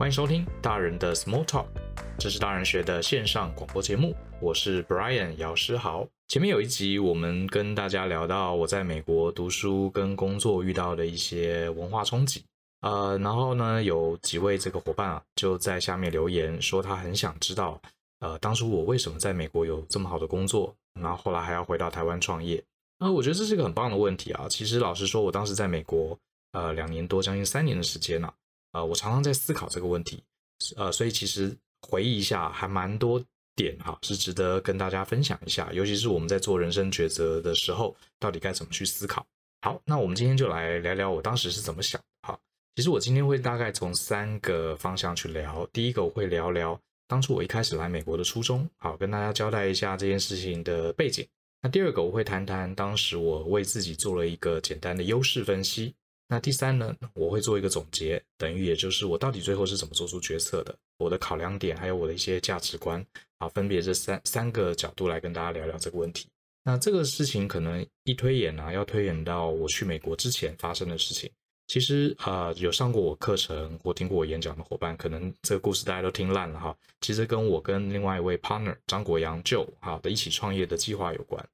欢迎收听大人的 Small Talk，这是大人学的线上广播节目。我是 Brian 姚诗豪。前面有一集我们跟大家聊到我在美国读书跟工作遇到的一些文化冲击。呃，然后呢，有几位这个伙伴啊，就在下面留言说他很想知道，呃，当初我为什么在美国有这么好的工作，然后后来还要回到台湾创业。呃，我觉得这是一个很棒的问题啊。其实老实说，我当时在美国呃两年多，将近三年的时间呢。呃，我常常在思考这个问题，呃，所以其实回忆一下，还蛮多点哈，是值得跟大家分享一下，尤其是我们在做人生抉择的时候，到底该怎么去思考。好，那我们今天就来聊聊我当时是怎么想的哈。其实我今天会大概从三个方向去聊，第一个我会聊聊当初我一开始来美国的初衷，好，跟大家交代一下这件事情的背景。那第二个我会谈谈当时我为自己做了一个简单的优势分析。那第三呢，我会做一个总结，等于也就是我到底最后是怎么做出决策的，我的考量点，还有我的一些价值观，啊，分别这三三个角度来跟大家聊聊这个问题。那这个事情可能一推演啊，要推演到我去美国之前发生的事情。其实啊，呃，有上过我课程或听过我演讲的伙伴，可能这个故事大家都听烂了哈。其实跟我跟另外一位 partner 张国阳 Joe 哈的一起创业的计划有关。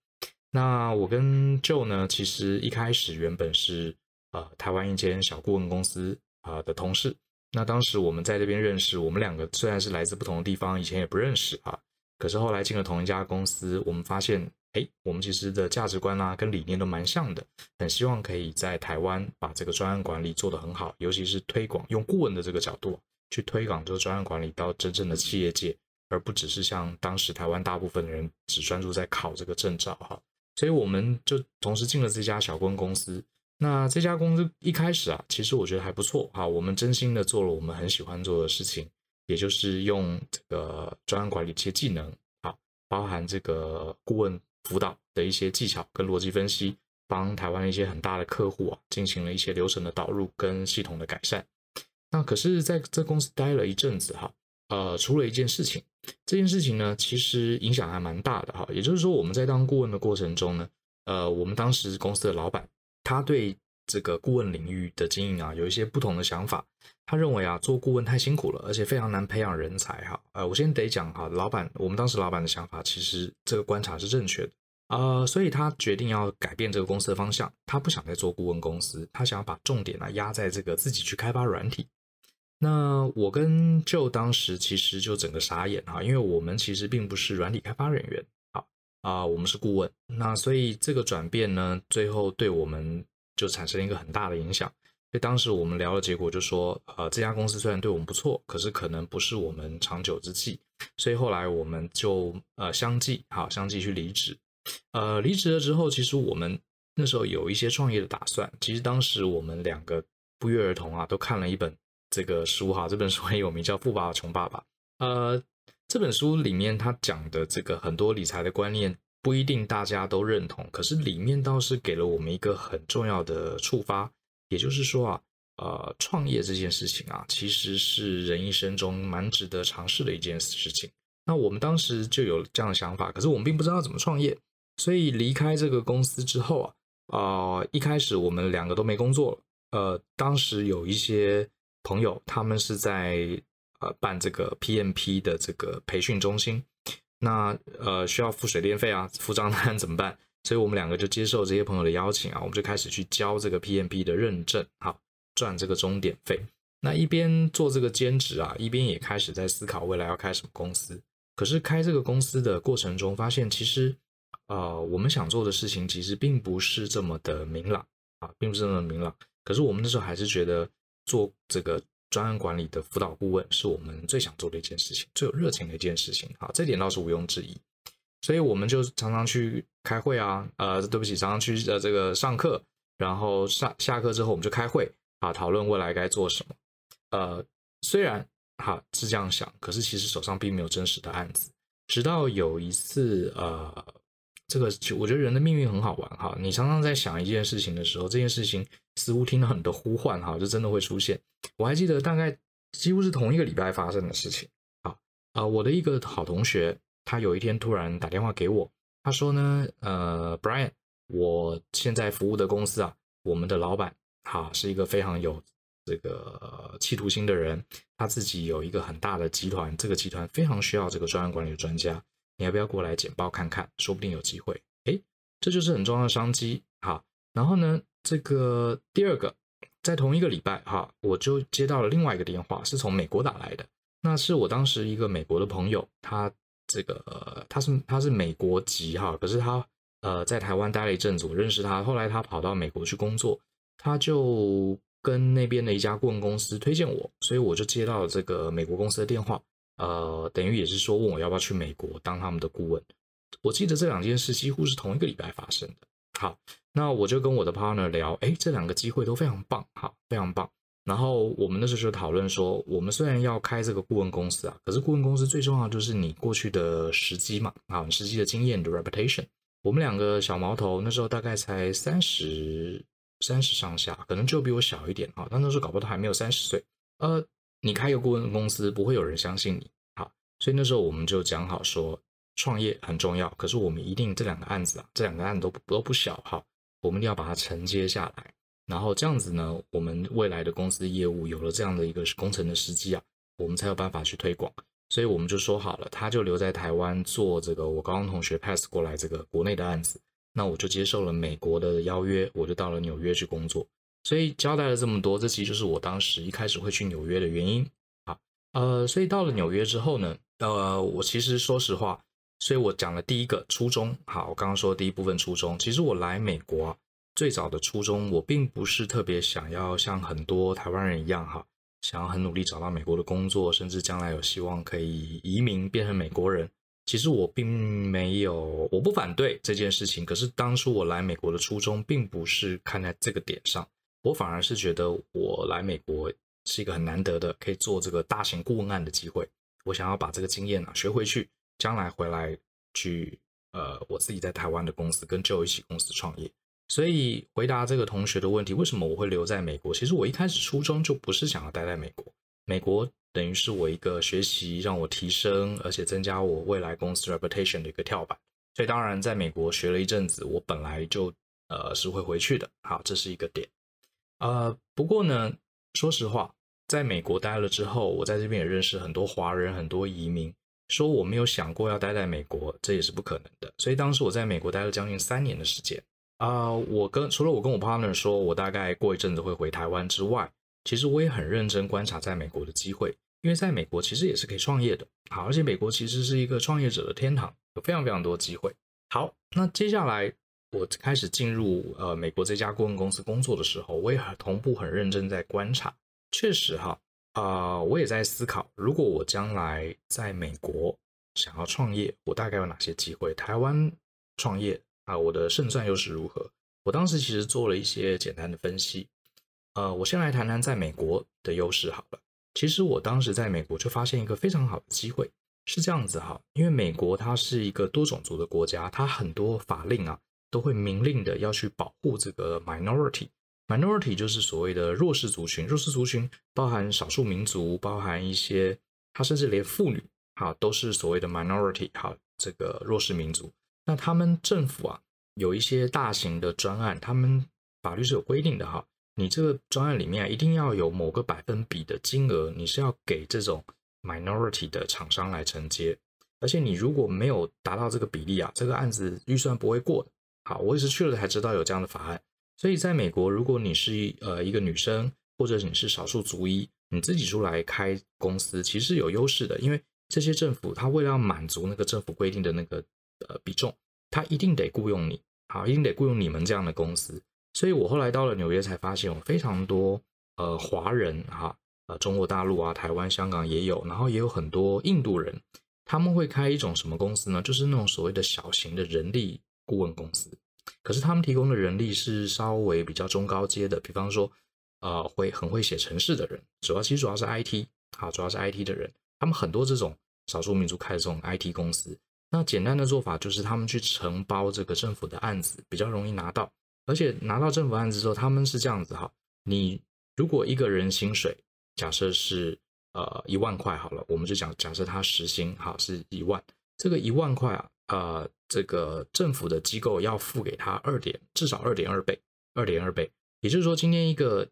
那我跟 Joe 呢，其实一开始原本是。呃，台湾一间小顾问公司啊、的同事，那当时我们在这边认识，我们两个虽然是来自不同的地方，以前也不认识啊，可是后来进了同一家公司，我们发现，哎，我们其实的价值观啊跟理念都蛮像的，很希望可以在台湾把这个专案管理做得很好，尤其是推广用顾问的这个角度去推广这个专案管理到真正的企业界，而不只是像当时台湾大部分的人只专注在考这个证照哈，所以我们就同时进了这家小顾问公司。那这家公司一开始啊，其实我觉得还不错哈。我们真心的做了我们很喜欢做的事情，也就是用这个专案管理一些技能，啊，包含这个顾问辅导的一些技巧跟逻辑分析，帮台湾一些很大的客户啊，进行了一些流程的导入跟系统的改善。那可是在这公司待了一阵子哈，呃，出了一件事情，这件事情呢，其实影响还蛮大的哈。也就是说，我们在当顾问的过程中呢，呃，我们当时公司的老板。他对这个顾问领域的经营啊，有一些不同的想法。他认为啊，做顾问太辛苦了，而且非常难培养人才哈。呃，我先得讲哈，老板，我们当时老板的想法，其实这个观察是正确的。呃，所以他决定要改变这个公司的方向，他不想再做顾问公司，他想要把重点呢压在这个自己去开发软体。那我跟 Joe 当时其实就整个傻眼哈，因为我们其实并不是软体开发人员。啊、我们是顾问，那所以这个转变呢，最后对我们就产生了一个很大的影响。所以当时我们聊的结果就说，呃，这家公司虽然对我们不错，可是可能不是我们长久之计。所以后来我们就呃相继好相继去离职。呃，离职了之后，其实我们那时候有一些创业的打算。其实当时我们两个不约而同啊，都看了一本这个书哈，这本书很有名，叫《富爸爸穷爸爸》。呃。这本书里面他讲的这个很多理财的观念不一定大家都认同，可是里面倒是给了我们一个很重要的触发，也就是说啊，呃，创业这件事情啊，其实是人一生中蛮值得尝试的一件事情。那我们当时就有这样的想法，可是我们并不知道怎么创业，所以离开这个公司之后啊，啊、一开始我们两个都没工作。呃，当时有一些朋友，他们是在。办这个 PMP 的这个培训中心，那呃需要付水电费啊，付账单怎么办？所以我们两个就接受这些朋友的邀请啊，我们就开始去交这个 PMP 的认证，好赚这个钟点费。那一边做这个兼职啊，一边也开始在思考未来要开什么公司。可是开这个公司的过程中，发现其实呃我们想做的事情其实并不是这么的明朗啊，并不是这么明朗。可是我们那时候还是觉得做这个。专案管理的辅导顾问是我们最想做的一件事情，最有热情的一件事情。好，这点倒是毋庸置疑。所以我们就常常去开会啊，呃，对不起，常常去呃这个上课，然后上下课之后我们就开会啊，讨论未来该做什么。呃，虽然哈是这样想，可是其实手上并没有真实的案子。直到有一次，呃。这个我觉得人的命运很好玩哈，你常常在想一件事情的时候，这件事情似乎听到很多呼唤哈，就真的会出现。我还记得大概几乎是同一个礼拜发生的事情。好，呃，我的一个好同学，他有一天突然打电话给我，他说呢，呃，Brian，我现在服务的公司啊，我们的老板哈是一个非常有这个企图心的人，他自己有一个很大的集团，这个集团非常需要这个专案管理的专家，你要不要过来简报看看？说不定有机会。哎，这就是很重要的商机。好，然后呢，这个第二个，在同一个礼拜哈，我就接到了另外一个电话，是从美国打来的。那是我当时一个美国的朋友，他这个他是他是美国籍哈，可是他。呃，在台湾待了一阵子，我认识他。后来他跑到美国去工作，他就跟那边的一家顾问公司推荐我，所以我就接到了这个美国公司的电话。呃，等于也是说问我要不要去美国当他们的顾问。我记得这两件事几乎是同一个礼拜发生的。好，那我就跟我的 partner 聊，哎，这两个机会都非常棒，好，非常棒。然后我们那时候就讨论说，我们虽然要开这个顾问公司啊，可是顾问公司最重要就是你过去的时机嘛，啊，你实际的经验的 reputation。我们两个小毛头，那时候大概才三十三十上下，可能就比我小一点啊。但那时候搞不好还没有三十岁。呃，你开一个顾问公司，不会有人相信你。好，所以那时候我们就讲好说，创业很重要，可是我们一定这两个案子啊，这两个案子都都不小哈，我们一定要把它承接下来。然后这样子呢，我们未来的公司业务有了这样的一个工程的时机啊，我们才有办法去推广。所以我们就说好了，他就留在台湾做这个我高中同学 pass 过来这个国内的案子，那我就接受了美国的邀约，我就到了纽约去工作。所以交代了这么多，这其实就是我当时一开始会去纽约的原因。好，呃，所以到了纽约之后呢，呃，我其实说实话，所以我讲了第一个初衷。好，我刚刚说第一部分初衷，其实我来美国啊，最早的初衷，我并不是特别想要像很多台湾人一样哈。想要很努力找到美国的工作，甚至将来有希望可以移民变成美国人。其实我并没有，我不反对这件事情。可是当初我来美国的初衷，并不是看在这个点上，我反而是觉得我来美国是一个很难得的可以做这个大型顾问案的机会。我想要把这个经验啊学回去，将来回来去呃我自己在台湾的公司跟 Joe 一起公司创业。所以回答这个同学的问题，为什么我会留在美国？其实我一开始初衷就不是想要待在美国，美国等于是我一个学习，让我提升，而且增加我未来公司 reputation 的一个跳板。所以当然在美国学了一阵子，我本来就呃是会回去的。好，这是一个点。呃，不过呢，说实话，在美国待了之后，我在这边也认识很多华人，很多移民，说我没有想过要待在美国，这也是不可能的。所以当时我在美国待了将近三年的时间。啊、我跟除了我跟我 partner 说，我大概过一阵子会回台湾之外，其实我也很认真观察在美国的机会，因为在美国其实也是可以创业的。好，而且美国其实是一个创业者的天堂，有非常非常多机会。好，那接下来我开始进入呃美国这家顾问公司工作的时候，我也很同步很认真在观察。确实哈，啊、我也在思考，如果我将来在美国想要创业，我大概有哪些机会？台湾创业。啊，我的胜算又是如何？我当时其实做了一些简单的分析。呃，我先来谈谈在美国的优势好了。其实我当时在美国就发现一个非常好的机会，是这样子哈，因为美国它是一个多种族的国家，它很多法令啊都会明令的要去保护这个 minority。Minority 就是所谓的弱势族群，弱势族群包含少数民族，包含一些，它甚至连妇女哈都是所谓的 minority 哈，这个弱势民族。那他们政府啊，有一些大型的专案，他们法律是有规定的哈。你这个专案里面一定要有某个百分比的金额，你是要给这种 minority 的厂商来承接。而且你如果没有达到这个比例啊，这个案子预算不会过的。好，我也是去了才知道有这样的法案。所以在美国，如果你是呃一个女生，或者你是少数族裔，你自己出来开公司，其实有优势的，因为这些政府他为了要满足那个政府规定的那个。呃，比重，他一定得雇佣你，好，一定得雇佣你们这样的公司。所以我后来到了纽约，才发现有非常多呃华人哈，呃中国大陆啊、台湾、香港也有，然后也有很多印度人，他们会开一种什么公司呢？就是那种所谓的小型的人力顾问公司。可是他们提供的人力是稍微比较中高阶的，比方说呃会很会写程式的人，主要其实主要是 IT，好，主要是 IT 的人，他们很多这种少数民族开的这种 IT 公司。那简单的做法就是，他们去承包这个政府的案子，比较容易拿到。而且拿到政府案子之后，他们是这样子哈，你如果一个人薪水假设是呃一万块好了，我们就讲假设他时薪哈是一万，这个一万块啊，呃，这个政府的机构要付给他二点至少二点二倍，二点二倍，也就是说今天一个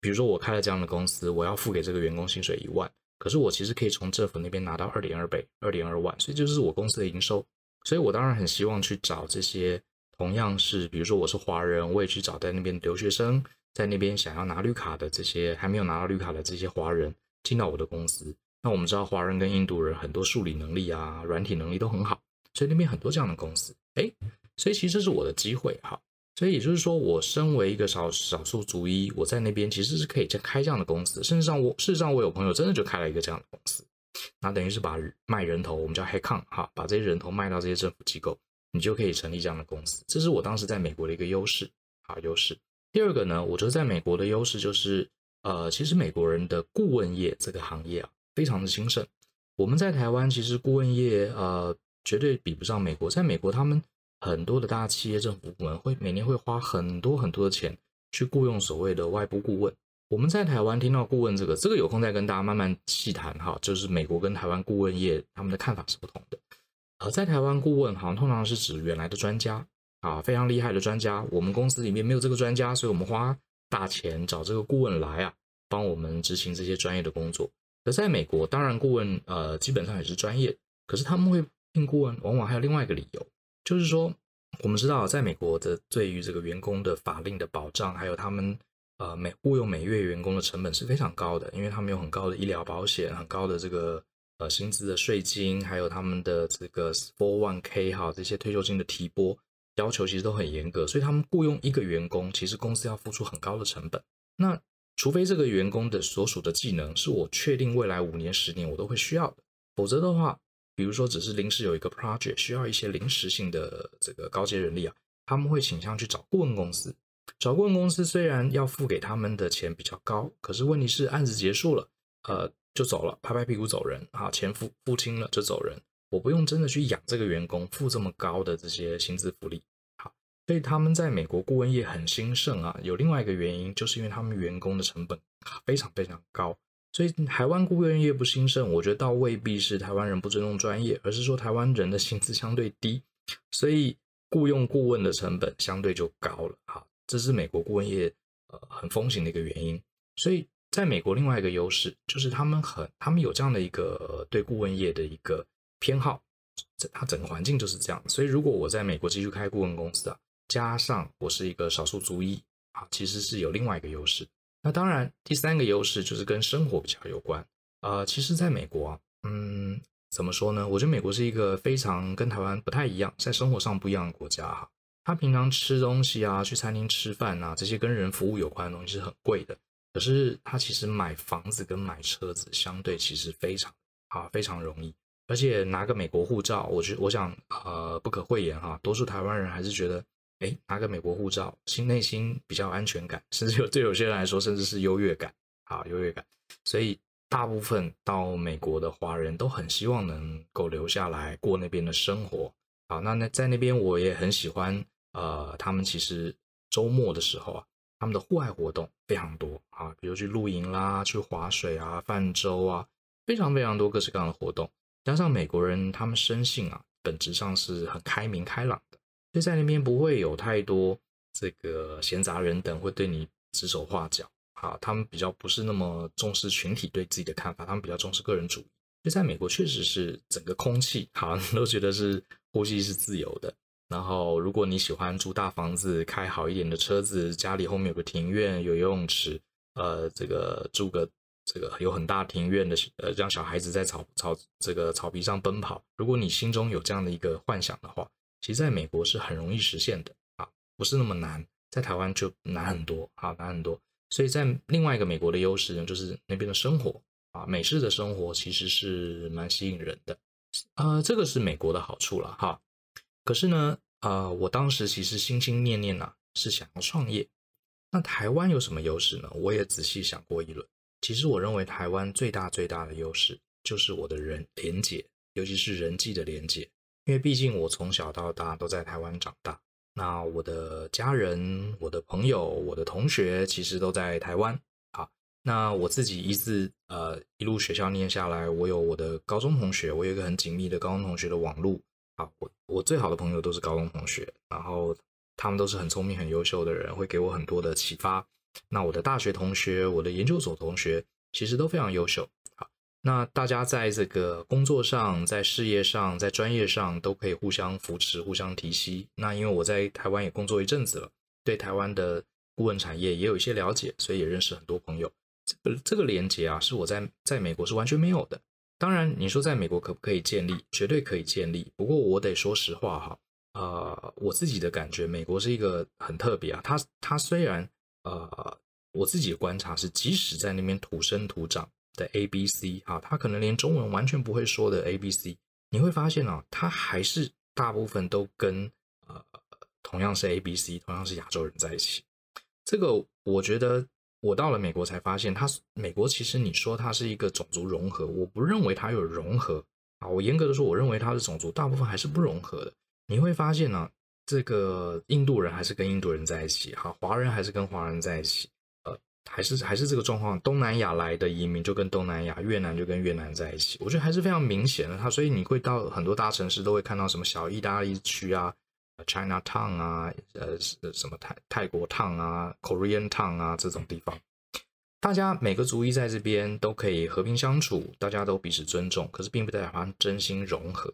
比如说我开了这样的公司，我要付给这个员工薪水一万，可是我其实可以从政府那边拿到二点二倍，二点二万，所以就是我公司的营收。所以我当然很希望去找这些同样是，比如说我是华人，我也去找在那边留学生，在那边想要拿绿卡的这些还没有拿到绿卡的这些华人进到我的公司。那我们知道华人跟印度人很多数理能力啊、软体能力都很好，所以那边很多这样的公司，哎，所以其实这是我的机会哈。所以也就是说，我身为一个少少数族裔，我在那边其实是可以开这样的公司。甚至上我事实上我有朋友真的就开了一个这样的公司，那等于是把卖人头，我们叫 h e c o n 哈，把这些人头卖到这些政府机构，你就可以成立这样的公司。这是我当时在美国的一个优势，好优势。第二个呢，我觉得在美国的优势就是，呃，其实美国人的顾问业这个行业啊，非常的兴盛。我们在台湾其实顾问业呃绝对比不上美国，在美国他们。很多的大企业政府部门会每年会花很多很多的钱去雇佣所谓的外部顾问。我们在台湾听到顾问这个，这个有空再跟大家慢慢细谈哈。就是美国跟台湾顾问业他们的看法是不同的。而在台湾顾问好像通常是指原来的专家啊，非常厉害的专家。我们公司里面没有这个专家，所以我们花大钱找这个顾问来啊，帮我们执行这些专业的工作。而在美国，当然顾问呃基本上也是专业，可是他们会聘顾问，往往还有另外一个理由。就是说，我们知道，在美国的对于这个员工的法令的保障，还有他们呃每雇佣每月员工的成本是非常高的，因为他们有很高的医疗保险，很高的这个呃薪资的税金，还有他们的这个 four one k 哈这些退休金的提拨要求其实都很严格，所以他们雇佣一个员工，其实公司要付出很高的成本。那除非这个员工的所属的技能是我确定未来五年、十年我都会需要的，否则的话。比如说，只是临时有一个 project 需要一些临时性的这个高阶人力啊，他们会倾向去找顾问公司。找顾问公司虽然要付给他们的钱比较高，可是问题是案子结束了，呃，就走了，拍拍屁股走人啊，钱付付清了就走人，我不用真的去养这个员工，付这么高的这些薪资福利。好，所以他们在美国顾问业很兴盛啊，有另外一个原因，就是因为他们员工的成本非常非常高。所以台湾顾问业不兴盛，我觉得倒未必是台湾人不尊重专业，而是说台湾人的薪资相对低，所以雇佣顾问的成本相对就高了。好，这是美国顾问业呃很风行的一个原因。所以在美国另外一个优势就是他们很他们有这样的一个对顾问业的一个偏好，这它整个环境就是这样。所以如果我在美国继续开顾问公司啊，加上我是一个少数族裔啊，其实是有另外一个优势。那当然，第三个优势就是跟生活比较有关。呃，其实，在美国啊，嗯，怎么说呢？我觉得美国是一个非常跟台湾不太一样，在生活上不一样的国家哈。他平常吃东西啊，去餐厅吃饭啊，这些跟人服务有关的东西是很贵的。可是他其实买房子跟买车子相对其实非常啊非常容易，而且拿个美国护照，我觉我想呃不可讳言哈，多数台湾人还是觉得。哎，拿个美国护照，心内心比较安全感，甚至有对有些人来说，甚至是优越感，啊优越感。所以大部分到美国的华人都很希望能够留下来过那边的生活。好，那那在那边我也很喜欢，呃，他们其实周末的时候啊，他们的户外活动非常多啊，比如去露营啦，去划水啊，泛舟啊，非常非常多各式各样的活动。加上美国人他们生性啊，本质上是很开明开朗。所以在那边不会有太多这个闲杂人等会对你指手画脚，啊，他们比较不是那么重视群体对自己的看法，他们比较重视个人主义。所以在美国确实是整个空气好像 都觉得是呼吸是自由的。然后如果你喜欢住大房子，开好一点的车子，家里后面有个庭院，有游泳池，呃，这个住个这个有很大庭院的，呃，让小孩子在草草这个草皮上奔跑。如果你心中有这样的一个幻想的话。其实在美国是很容易实现的啊，不是那么难，在台湾就难很多，好难很多。所以在另外一个美国的优势呢，就是那边的生活啊，美式的生活其实是蛮吸引人的，呃，这个是美国的好处了哈。可是呢，呃，我当时其实心心念念呐，是想要创业。那台湾有什么优势呢？我也仔细想过一轮。其实我认为台湾最大最大的优势就是我的人连接，尤其是人际的连接。因为毕竟我从小到大都在台湾长大，那我的家人、我的朋友、我的同学其实都在台湾。好，那我自己一直呃一路学校念下来，我有我的高中同学，我有一个很紧密的高中同学的网络。啊，我我最好的朋友都是高中同学，然后他们都是很聪明、很优秀的人，会给我很多的启发。那我的大学同学，我的研究所同学，其实都非常优秀。那大家在这个工作上、在事业上、在专业上都可以互相扶持、互相提携。那因为我在台湾也工作一阵子了，对台湾的顾问产业也有一些了解，所以也认识很多朋友。这个这个连接啊，是我在在美国是完全没有的。当然，你说在美国可不可以建立？绝对可以建立。不过我得说实话哈，呃，我自己的感觉，美国是一个很特别啊。它它虽然呃，我自己的观察是，即使在那边土生土长的 A B C 啊，他可能连中文完全不会说的 A B C，你会发现啊，他还是大部分都跟呃同样是 A B C，同样是亚洲人在一起。这个我觉得。我到了美国才发现，它美国其实你说它是一个种族融合，我不认为它有融合啊。我严格的说，我认为它的种族大部分还是不融合的。你会发现呢、这个印度人还是跟印度人在一起，哈，华人还是跟华人在一起，还是还是这个状况。东南亚来的移民就跟东南亚，越南就跟越南在一起，我觉得还是非常明显的。它所以你会到很多大城市都会看到什么小意大利区啊。China Town 啊，呃，什么泰泰国 Town 啊，Korean Town 啊，这种地方，大家每个族裔在这边都可以和平相处，大家都彼此尊重，可是并不代表他们真心融合。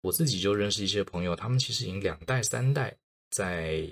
我自己就认识一些朋友，他们其实已经两代三代在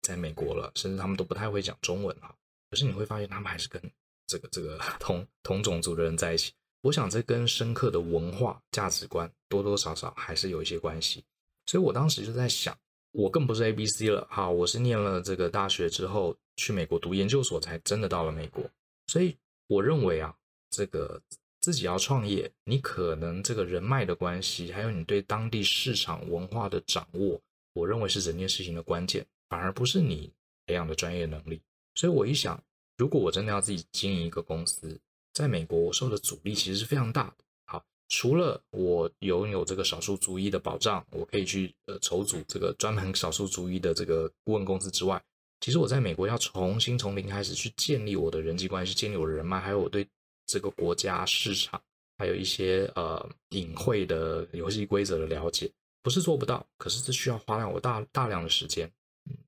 在美国了，甚至他们都不太会讲中文哈。可是你会发现，他们还是跟这个这个 同同种族的人在一起。我想这跟深刻的文化价值观多多少少还是有一些关系。所以我当时就在想。我更不是 A B C 了，好，我是念了这个大学之后去美国读研究所，才真的到了美国。所以我认为啊，这个自己要创业，你可能这个人脉的关系，还有你对当地市场文化的掌握，我认为是整件事情的关键，反而不是你培养的专业能力。所以我一想，如果我真的要自己经营一个公司，在美国我受的阻力其实是非常大的。好除了我拥有这个少数族裔的保障，我可以去呃筹组这个专门少数族裔的这个顾问公司之外，其实我在美国要重新从零开始去建立我的人际关系，建立我的人脉，还有我对这个国家市场，还有一些呃隐晦的游戏规则的了解，不是做不到，可是这需要花我大大量的时间。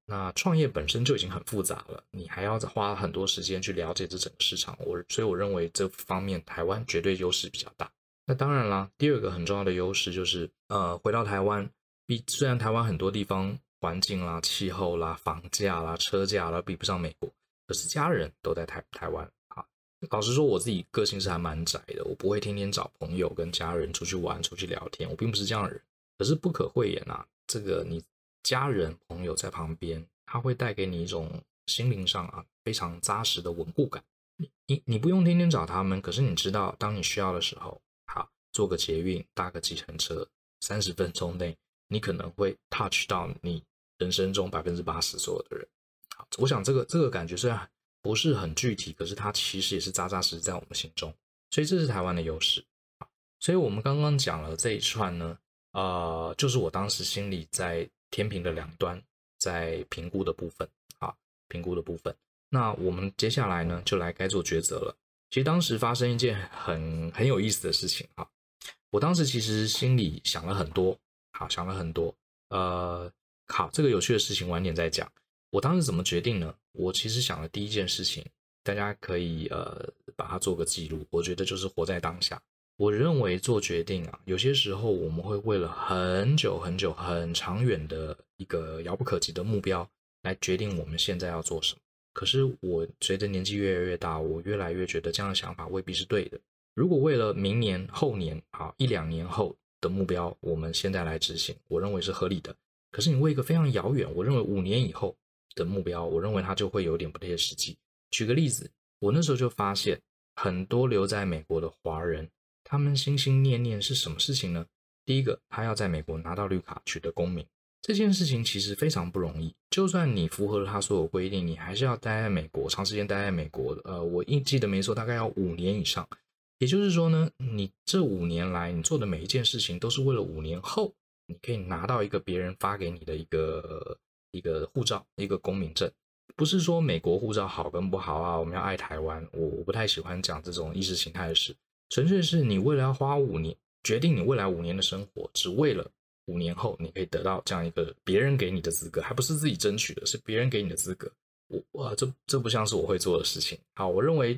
那创业本身就已经很复杂了，你还要花很多时间去了解这整个市场，我所以我认为这方面台湾绝对优势比较大。那当然啦，第二个很重要的优势就是，呃，回到台湾，比虽然台湾很多地方环境啦、气候啦、房价啦、车价啦比不上美国，可是家人都在台台湾啊。老实说，我自己个性是还蛮宅的，我不会天天找朋友跟家人出去玩、出去聊天，我并不是这样的人。可是不可讳言啊，这个你家人朋友在旁边，他会带给你一种心灵上啊非常扎实的稳固感。你你你不用天天找他们，可是你知道，当你需要的时候。好坐个捷运，搭个计程车，三十分钟内，你可能会 touch 到你人生中百分之八十所有的人。好，我想这个这个感觉虽然不是很具体，可是它其实也是扎扎实实在我们心中。所以这是台湾的优势。所以我们刚刚讲了这一串呢，呃，就是我当时心里在天平的两端在评估的部分啊，评估的部分。那我们接下来呢，就来该做抉择了。其实当时发生一件很很有意思的事情啊。我当时其实心里想了很多，好，想了很多，呃，好，这个有趣的事情晚点再讲。我当时怎么决定呢？我其实想了第一件事情，大家可以呃把它做个记录。我觉得就是活在当下。我认为做决定啊，有些时候我们会为了很久很久很长远的一个遥不可及的目标来决定我们现在要做什么。可是我随着年纪越来越大，我越来越觉得这样的想法未必是对的。如果为了明年、后年，啊，一两年后的目标，我们现在来执行，我认为是合理的。可是你为一个非常遥远，我认为五年以后的目标，我认为它就会有点不切实际。举个例子，我那时候就发现，很多留在美国的华人，他们心心念念是什么事情呢？第一个，他要在美国拿到绿卡，取得公民。这件事情其实非常不容易。就算你符合了他所有规定，你还是要待在美国，长时间待在美国。呃，我印记得没错，大概要五年以上。也就是说呢，你这五年来你做的每一件事情，都是为了五年后你可以拿到一个别人发给你的一个一个护照，一个公民证。不是说美国护照好跟不好啊，我们要爱台湾，我我不太喜欢讲这种意识形态的事。纯粹是你为了要花五年，决定你未来五年的生活，只为了五年后你可以得到这样一个别人给你的资格，还不是自己争取的，是别人给你的资格。我哇这这不像是我会做的事情。好，我认为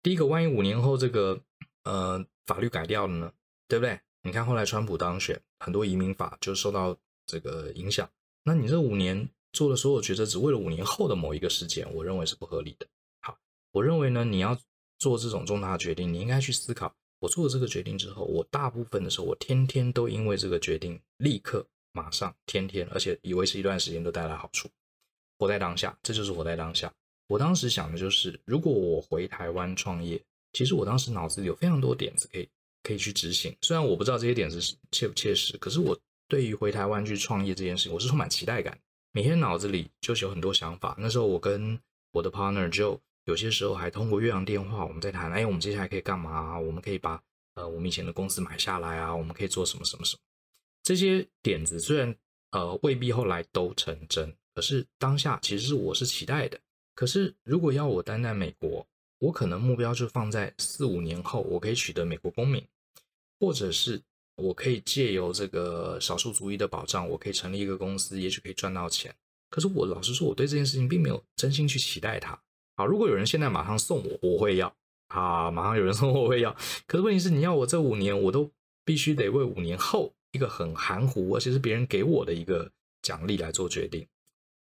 第一个，万一五年后这个呃法律改掉了呢，对不对？你看后来川普当选，很多移民法就受到这个影响。那你这五年做的所有决策，只为了五年后的某一个事件，我认为是不合理的。好，我认为呢，你要做这种重大的决定，你应该去思考，我做了这个决定之后，我大部分的时候，我天天都因为这个决定，立刻、马上、天天，而且以为是一段时间都带来好处。活在当下，这就是活在当下。我当时想的就是，如果我回台湾创业，其实我当时脑子里有非常多点子可以。可以去执行，虽然我不知道这些点子是切不切实，可是我对于回台湾去创业这件事情，我是充满期待感。每天脑子里就是有很多想法。那时候我跟我的 partner Joe 有些时候还通过越洋电话，我们在谈，哎，我们接下来可以干嘛？我们可以把呃我们以前的公司买下来啊，我们可以做什么什么什么。这些点子虽然呃未必后来都成真，可是当下其实是我是期待的。可是如果要我待在美国，我可能目标就放在四五年后，我可以取得美国公民，或者是我可以借由这个少数族裔的保障，我可以成立一个公司，也许可以赚到钱。可是我老实说，我对这件事情并没有真心去期待它。好，如果有人现在马上送我，我会要。啊，马上有人送我，我会要。可是问题是，你要我这五年，我都必须得为五年后一个很含糊，而且是别人给我的一个奖励来做决定。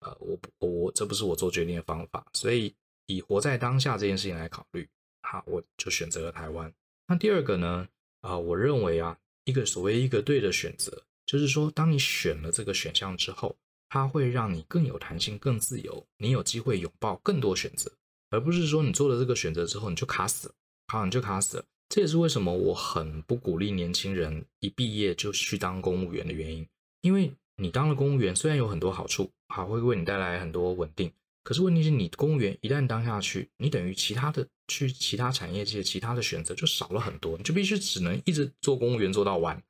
呃，我我这不是我做决定的方法，所以。以活在当下这件事情来考虑，好，我就选择了台湾。那第二个呢？啊、我认为啊，一个所谓一个对的选择，就是说，当你选了这个选项之后，它会让你更有弹性、更自由，你有机会拥抱更多选择，而不是说你做了这个选择之后你就卡死了，好，你就卡死了。这也是为什么我很不鼓励年轻人一毕业就去当公务员的原因，因为你当了公务员，虽然有很多好处，好，会为你带来很多稳定。可是问题是你公务员一旦当下去，你等于其他的去其他产业界其他的选择就少了很多，你就必须只能一直做公务员做到完。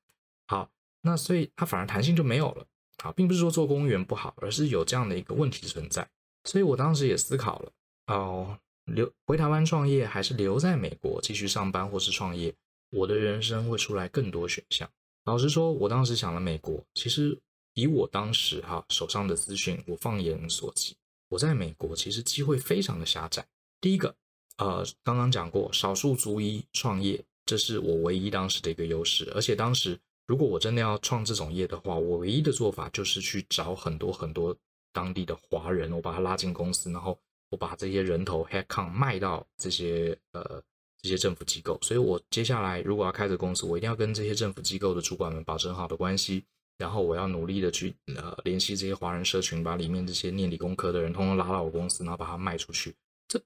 好，那所以它反而弹性就没有了。啊，并不是说做公务员不好，而是有这样的一个问题存在。所以我当时也思考了，哦，留回台湾创业还是留在美国继续上班或是创业，我的人生会出来更多选项。老实说，我当时想了美国，其实以我当时哈手上的资讯，我放眼所及。我在美国其实机会非常的狭窄。第一个，呃，刚刚讲过少数族裔创业，这是我唯一当时的一个优势。而且当时如果我真的要创这种业的话，我唯一的做法就是去找很多很多当地的华人，我把他拉进公司，然后我把这些人头 headcount 卖到这些呃这些政府机构。所以我接下来如果要开这个公司，我一定要跟这些政府机构的主管们保持好的关系。然后我要努力的去呃联系这些华人社群，把里面这些念理工科的人通通拉到我公司，然后把它卖出去。这，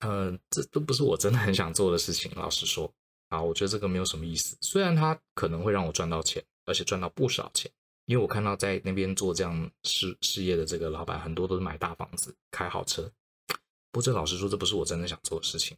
呃，这都不是我真的很想做的事情。老实说，啊，我觉得这个没有什么意思。虽然它可能会让我赚到钱，而且赚到不少钱，因为我看到在那边做这样事事业的这个老板，很多都是买大房子、开好车。不过这老实说，这不是我真的想做的事情。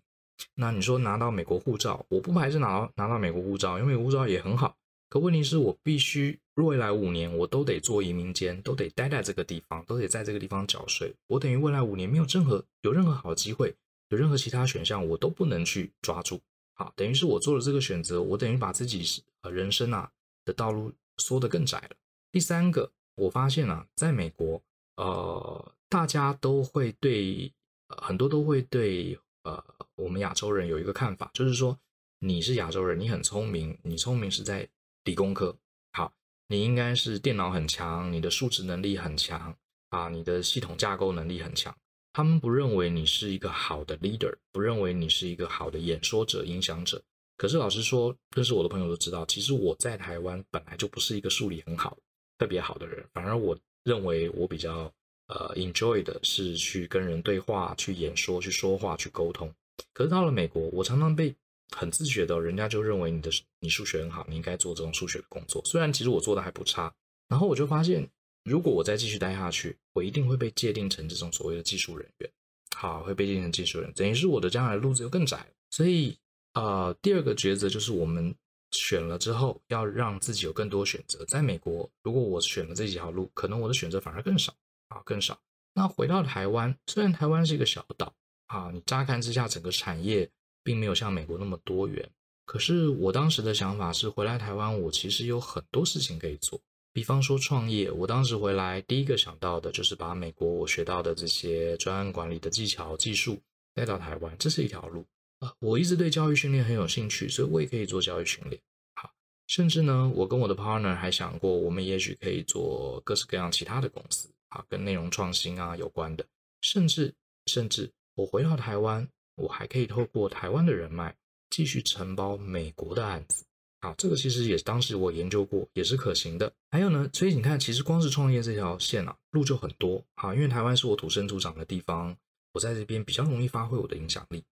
那你说拿到美国护照，我不排斥拿到拿到美国护照，因为护照也很好。可问题是我必须未来五年我都得做移民监，都得待在这个地方，都得在这个地方缴税。我等于未来五年没有任何有任何好机会，有任何其他选项我都不能去抓住。好，等于是我做了这个选择，我等于把自己呃人生啊的道路缩得更窄了。第三个，我发现啊，在美国，呃，大家都会对，呃，很多都会对呃我们亚洲人有一个看法，就是说你是亚洲人，你很聪明，你聪明是在。理工科好，你应该是电脑很强，你的数值能力很强啊，你的系统架构能力很强。他们不认为你是一个好的 leader，不认为你是一个好的演说者、影响者。可是老实说，认识我的朋友都知道，其实我在台湾本来就不是一个数理很好、特别好的人。反而我认为我比较呃 enjoy 的是去跟人对话、去演说、去说话、去沟通。可是到了美国，我常常被。很自觉的，人家就认为你的你数学很好，你应该做这种数学的工作。虽然其实我做的还不差，然后我就发现，如果我再继续待下去，我一定会被界定成这种所谓的技术人员。好，会被界定成技术人，等于是我的将来路子又更窄。所以，呃，第二个抉择就是我们选了之后，要让自己有更多选择。在美国，如果我选了这几条路，可能我的选择反而更少啊，更少。那回到台湾，虽然台湾是一个小岛啊，你乍看之下整个产业。并没有像美国那么多元，可是我当时的想法是回来台湾，我其实有很多事情可以做。比方说创业，我当时回来第一个想到的就是把美国我学到的这些专案管理的技巧、技术带到台湾，这是一条路啊。我一直对教育训练很有兴趣，所以我也可以做教育训练。好，甚至呢，我跟我的 partner 还想过，我们也许可以做各式各样其他的公司啊，跟内容创新啊有关的。甚至甚至，我回到台湾，我还可以透过台湾的人脉继续承包美国的案子。啊，这个其实也当时我研究过，也是可行的。还有呢，所以你看，其实光是创业这条线啊，路就很多。啊，因为台湾是我土生土长的地方，我在这边比较容易发挥我的影响力。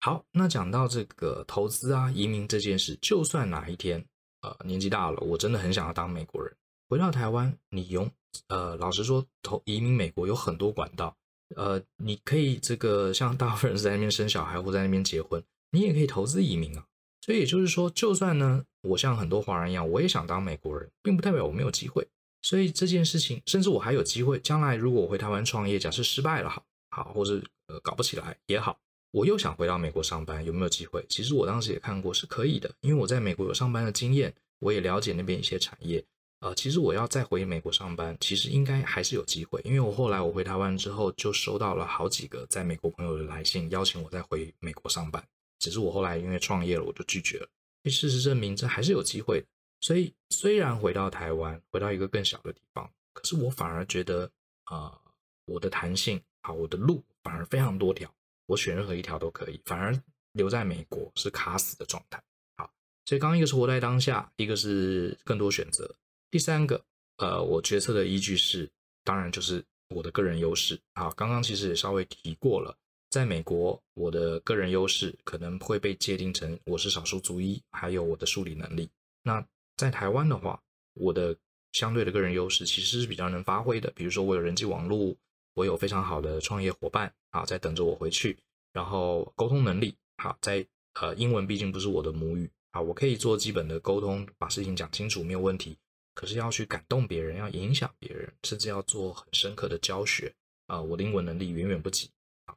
好，那讲到这个投资啊、移民这件事，就算哪一天呃年纪大了，我真的很想要当美国人，回到台湾，你用呃，老实说，投移民美国有很多管道，呃，你可以这个像大部分人在那边生小孩或在那边结婚，你也可以投资移民啊。所以也就是说，就算呢，我像很多华人一样，我也想当美国人，并不代表我没有机会。所以这件事情，甚至我还有机会，将来如果我回台湾创业，假设失败了，好，好，或者呃搞不起来也好，我又想回到美国上班，有没有机会？其实我当时也看过是可以的，因为我在美国有上班的经验，我也了解那边一些产业。呃，其实我要再回美国上班，其实应该还是有机会，因为我后来我回台湾之后，就收到了好几个在美国朋友的来信，邀请我再回美国上班。只是我后来因为创业了，我就拒绝了。事实证明，这还是有机会的。所以虽然回到台湾，回到一个更小的地方，可是我反而觉得，啊、呃，我的弹性啊，我的路反而非常多条，我选任何一条都可以。反而留在美国是卡死的状态。好，所以刚一个是活在当下，一个是更多选择，第三个，呃，我决策的依据是，当然就是我的个人优势。啊，刚刚其实也稍微提过了。在美国，我的个人优势可能会被界定成我是少数族裔，还有我的数理能力。那在台湾的话，我的相对的个人优势其实是比较能发挥的。比如说，我有人际网络，我有非常好的创业伙伴啊，在等着我回去。然后沟通能力，好，在呃，英文毕竟不是我的母语啊，我可以做基本的沟通，把事情讲清楚没有问题。可是要去感动别人，要影响别人，甚至要做很深刻的教学啊，我的英文能力远远不及。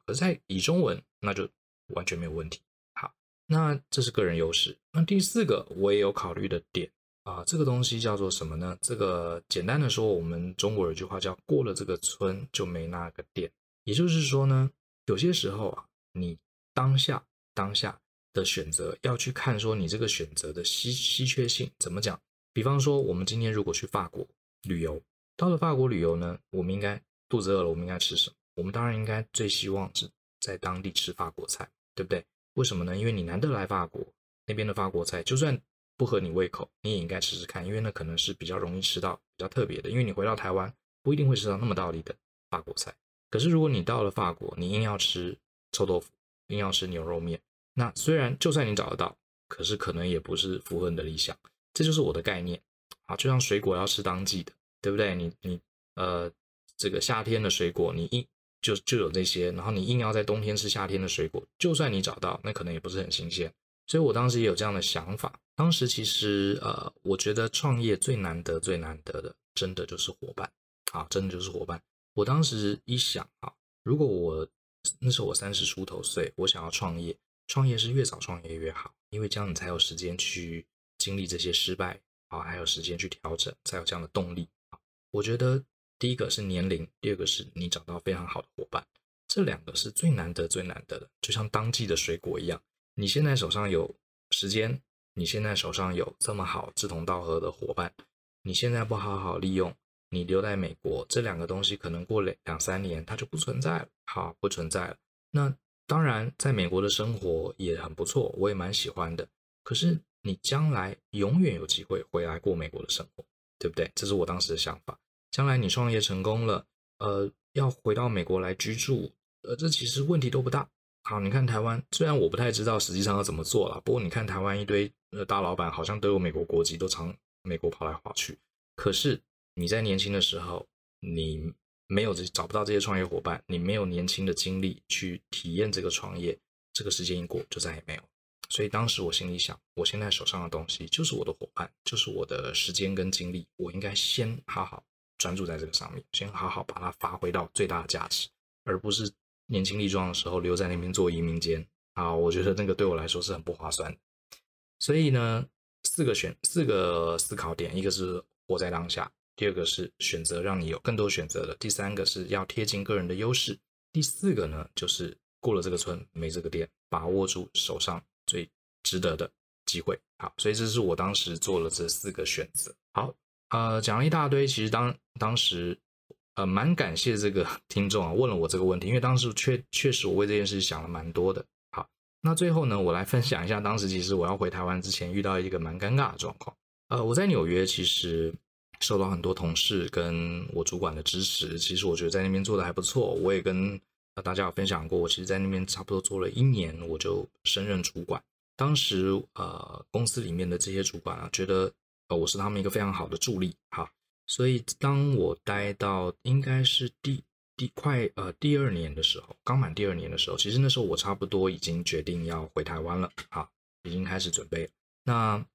而在以中文，那就完全没有问题。好，那这是个人优势。那第四个我也有考虑的点啊，这个东西叫做什么呢？这个简单的说，我们中国有句话叫“过了这个村就没那个店”。也就是说呢，有些时候啊，你当下当下的选择要去看说你这个选择的稀稀缺性怎么讲。比方说，我们今天如果去法国旅游，到了法国旅游呢，我们应该肚子饿了，我们应该吃什么？我们当然应该最希望是在当地吃法国菜，对不对？为什么呢？因为你难得来法国，那边的法国菜就算不合你胃口，你也应该试试看，因为那可能是比较容易吃到、比较特别的。因为你回到台湾不一定会吃到那么道地的法国菜。可是如果你到了法国，你硬要吃臭豆腐，硬要吃牛肉面，那虽然就算你找得到，可是可能也不是符合你的理想。这就是我的概念啊，就像水果要吃当季的，对不对？你你呃，这个夏天的水果，你硬就就有这些，然后你硬要在冬天吃夏天的水果，就算你找到，那可能也不是很新鲜。所以我当时也有这样的想法。当时其实呃，我觉得创业最难得、最难得的，真的就是伙伴啊，真的就是伙伴。我当时一想啊，如果我那时候我三十出头岁，我想要创业，创业是越早创业越好，因为这样你才有时间去经历这些失败啊，还有时间去调整，才有这样的动力啊。我觉得。第一个是年龄，第二个是你找到非常好的伙伴，这两个是最难得、最难得的，就像当季的水果一样。你现在手上有时间，你现在手上有这么好志同道合的伙伴，你现在不好好利用，你留在美国，这两个东西可能过两两三年它就不存在了，好，不存在了。那当然，在美国的生活也很不错，我也蛮喜欢的。可是你将来永远有机会回来过美国的生活，对不对？这是我当时的想法。将来你创业成功了，呃，要回到美国来居住，呃，这其实问题都不大。好，你看台湾，虽然我不太知道实际上要怎么做了，不过你看台湾一堆呃大老板好像都有美国国籍，都常美国跑来跑去。可是你在年轻的时候，你没有这找不到这些创业伙伴，你没有年轻的精力去体验这个创业，这个时间一过就再也没有。所以当时我心里想，我现在手上的东西就是我的伙伴，就是我的时间跟精力，我应该先好好。专注在这个上面，先好好把它发挥到最大的价值，而不是年轻力壮的时候留在那边做移民监啊！我觉得那个对我来说是很不划算的。所以呢，四个选四个思考点，一个是活在当下。第二个是选择让你有更多选择的。第三个是要贴近个人的优势。第四个呢，就是过了这个村没这个店，把握住手上最值得的机会。好，所以这是我当时做了这四个选择。好，呃，讲了一大堆，其实当当时。呃，蛮感谢这个 听众啊，问了我这个问题，因为当时确确实我为这件事想了蛮多的。好，那最后呢，我来分享一下，当时其实我要回台湾之前遇到一个蛮尴尬的状况。呃，我在纽约其实受到很多同事跟我主管的支持，其实我觉得在那边做的还不错。我也跟大家有分享过，我其实在那边差不多做了一年，我就升任主管。当时呃，公司里面的这些主管啊，觉得呃我是他们一个非常好的助力。好。所以，当我待到应该是第第快呃第二年的时候，刚满第二年的时候，其实那时候我差不多已经决定要回台湾了，好，已经开始准备。那，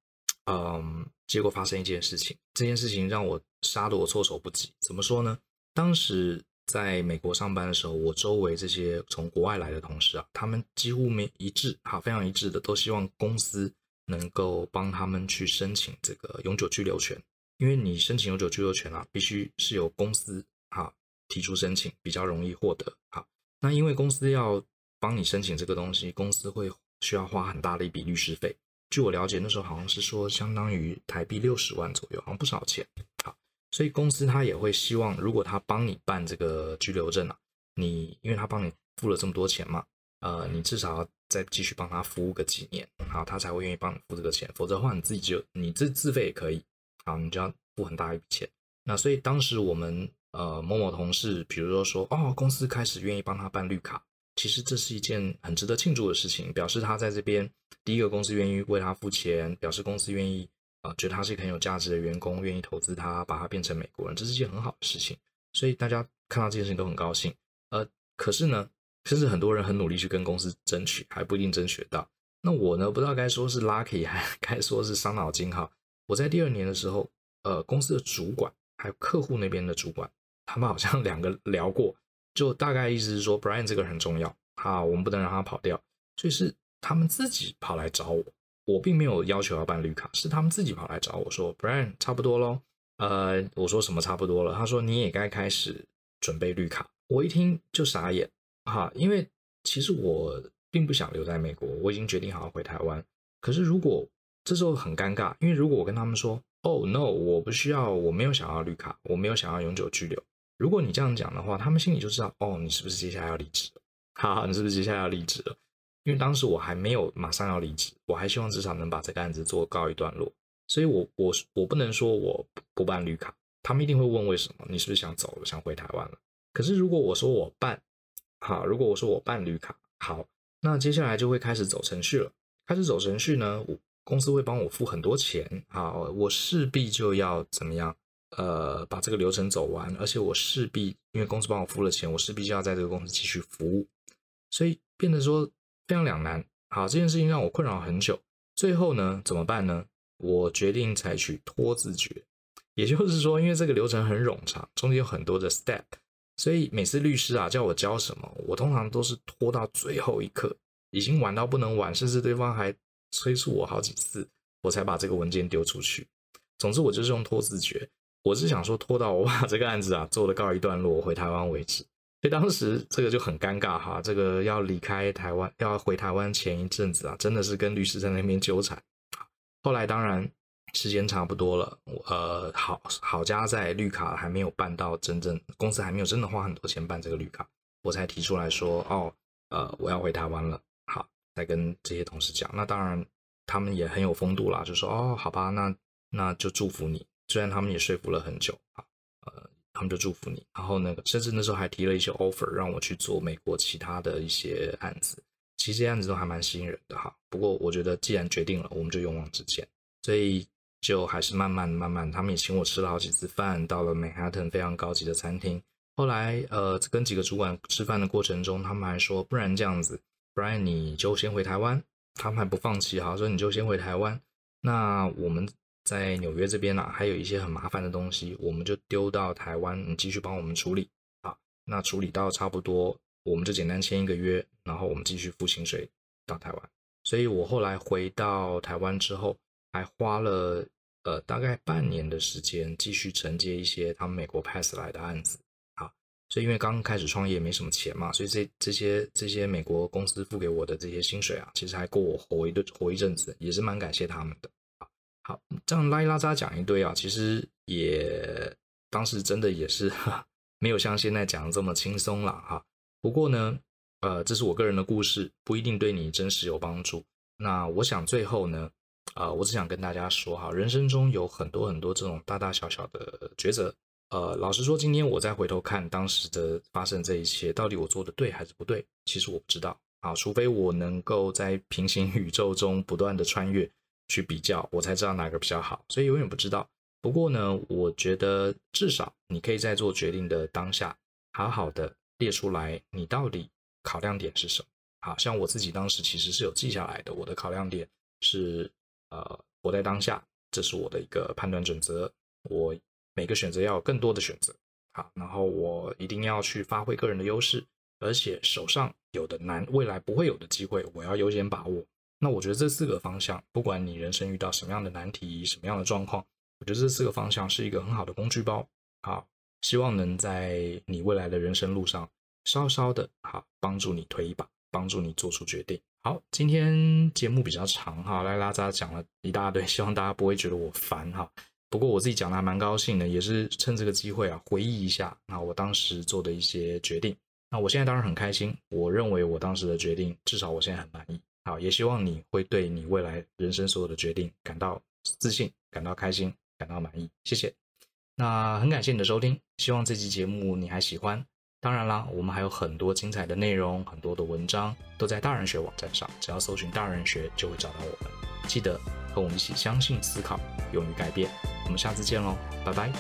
嗯，结果发生一件事情，这件事情让我杀得我措手不及。怎么说呢？当时在美国上班的时候，我周围这些从国外来的同事啊，他们几乎没一致，好，非常一致的，都希望公司能够帮他们去申请这个永久居留权。因为你申请永久居留权啊，必须是由公司哈提出申请，比较容易获得。好，那因为公司要帮你申请这个东西，公司会需要花很大的一笔律师费。据我了解，那时候好像是说相当于台币六十万左右，好像不少钱。好，所以公司他也会希望，如果他帮你办这个居留证啊，你因为他帮你付了这么多钱嘛，呃，你至少再继续帮他服务个几年，好，他才会愿意帮你付这个钱。否则的话，你自己就你自自费也可以。好，你就要付很大一笔钱。那所以当时我们呃某某同事，比如说说哦，公司开始愿意帮他办绿卡，其实这是一件很值得庆祝的事情，表示他在这边第一个公司愿意为他付钱，表示公司愿意啊、觉得他是一个很有价值的员工，愿意投资他，把他变成美国人，这是一件很好的事情。所以大家看到这件事情都很高兴。呃，可是呢，甚至很多人很努力去跟公司争取，还不一定争取到。那我呢，不知道该说是 lucky，还该说是伤脑筋哈。我在第二年的时候，呃，公司的主管还有客户那边的主管，他们好像 两个聊过，就大概意思是说，Brian 这个很重要，啊，我们不能让他跑掉，所以是他们自己跑来找我，我并没有要求要办绿卡，是他们自己跑来找我说，Brian 差不多咯。呃，我说什么差不多了？他说你也该开始准备绿卡，我一听就傻眼，哈，因为其实我并不想留在美国，我已经决定好好回台湾，可是如果这时候很尴尬，因为如果我跟他们说，Oh no，我不需要，我没有想要绿卡，我没有想要永久居留。如果你这样讲的话，他们心里就知道，哦，你是不是接下来要离职了？哈哈，你是不是接下来要离职了？因为当时我还没有马上要离职，我还希望至少能把这个案子做告一段落。所以我我我不能说我不办绿卡，他们一定会问为什么？你是不是想走了，想回台湾了？可是如果我说我办，好，如果我说我办绿卡，好，那接下来就会开始走程序了。开始走程序呢，我。公司会帮我付很多钱，好，我势必就要怎么样？呃，把这个流程走完，而且我势必因为公司帮我付了钱，我势必就要在这个公司继续服务，所以变得说非常两难。好，这件事情让我困扰很久。最后呢，怎么办呢？我决定采取拖字诀，也就是说，因为这个流程很冗长，中间有很多的 step，所以每次律师啊叫我交什么，我通常都是拖到最后一刻，已经晚到不能晚，甚至对方还。催促我好几次，我才把这个文件丢出去。总之，我就是用拖字诀。我是想说，拖到我把 这个案子啊做的告一段落，回台湾为止。所以当时这个就很尴尬哈。这个要离开台湾，要回台湾前一阵子啊，真的是跟律师在那边纠缠。后来当然时间差不多了，呃，好好家在绿卡还没有办到真正，公司还没有真的花很多钱办这个绿卡，我才提出来说，哦，呃，我要回台湾了。好，再跟这些同事讲，那当然他们也很有风度啦，就说哦，好吧，那那就祝福你。虽然他们也说服了很久啊，呃，他们就祝福你。然后那个甚至那时候还提了一些 offer 让我去做美国其他的一些案子，其实这些案子都还蛮吸引人的哈。不过我觉得既然决定了，我们就勇往直前，所以就还是慢慢慢慢，他们也请我吃了好几次饭，到了 Manhattan 非常高级的餐厅。后来呃，跟几个主管吃饭的过程中，他们还说，不然这样子。不然你就先回台湾，他们还不放弃，好说你就先回台湾。那我们在纽约这边呢、还有一些很麻烦的东西，我们就丢到台湾，你继续帮我们处理。好，那处理到差不多，我们就简单签一个约，然后我们继续付薪水到台湾。所以我后来回到台湾之后，还花了呃大概半年的时间，继续承接一些他们美国 pass 来的案子。啊，所以因为刚开始创业没什么钱嘛，所以这这些这些美国公司付给我的这些薪水啊，其实还够我活一顿活一阵子，也是蛮感谢他们的。好，好，这样拉一拉渣讲一堆啊，其实也当时真的也是哈，没有像现在讲的这么轻松了哈。不过呢。呃，这是我个人的故事，不一定对你真实有帮助。那我想最后呢，呃，我只想跟大家说哈，人生中有很多很多这种大大小小的抉择。呃，老实说，今天我再回头看当时的发生这一切，到底我做的对还是不对？其实我不知道啊，除非我能够在平行 宇宙中不断的穿越去比较，我才知道哪个比较好。所以永远不知道。不过呢，我觉得至少你可以在做决定的当下，好好的列出来，你到底。考量点是什么？好像我自己当时其实是有记下来的。我的考量点是，呃，活在当下，这是我的一个判断准则。我每个选择要有更多的选择，好，然后我一定要去发挥个人的优势，而且手上有的难，未来不会有的机会，我要优先把握。那我觉得这四个方向，不管你人生遇到什么样的难题、什么样的状况，我觉得这四个方向是一个很好的工具包。好，希望能在你未来的人生路上。稍稍的好，帮助你推一把，帮助你做出决定。好，今天节目比较长哈，拉里拉杂讲了一大堆，希望大家不会觉得我烦哈。不过我自己讲的还蛮高兴的，也是趁这个机会啊，回忆一下啊我当时做的一些决定。那我现在当然很开心，我认为我当时的决定，至少我现在很满意。好，也希望你会对你未来人生所有的决定感到自信，感到开心，感到满意。谢谢。那很感谢你的收听，希望这期节目你还喜欢。当然啦，我们还有很多精彩的内容，很多的文章都在大人学网站上，只要搜寻“大人学”就会找到我们。记得和我们一起相信、思考、勇于改变。我们下次见喽，拜拜。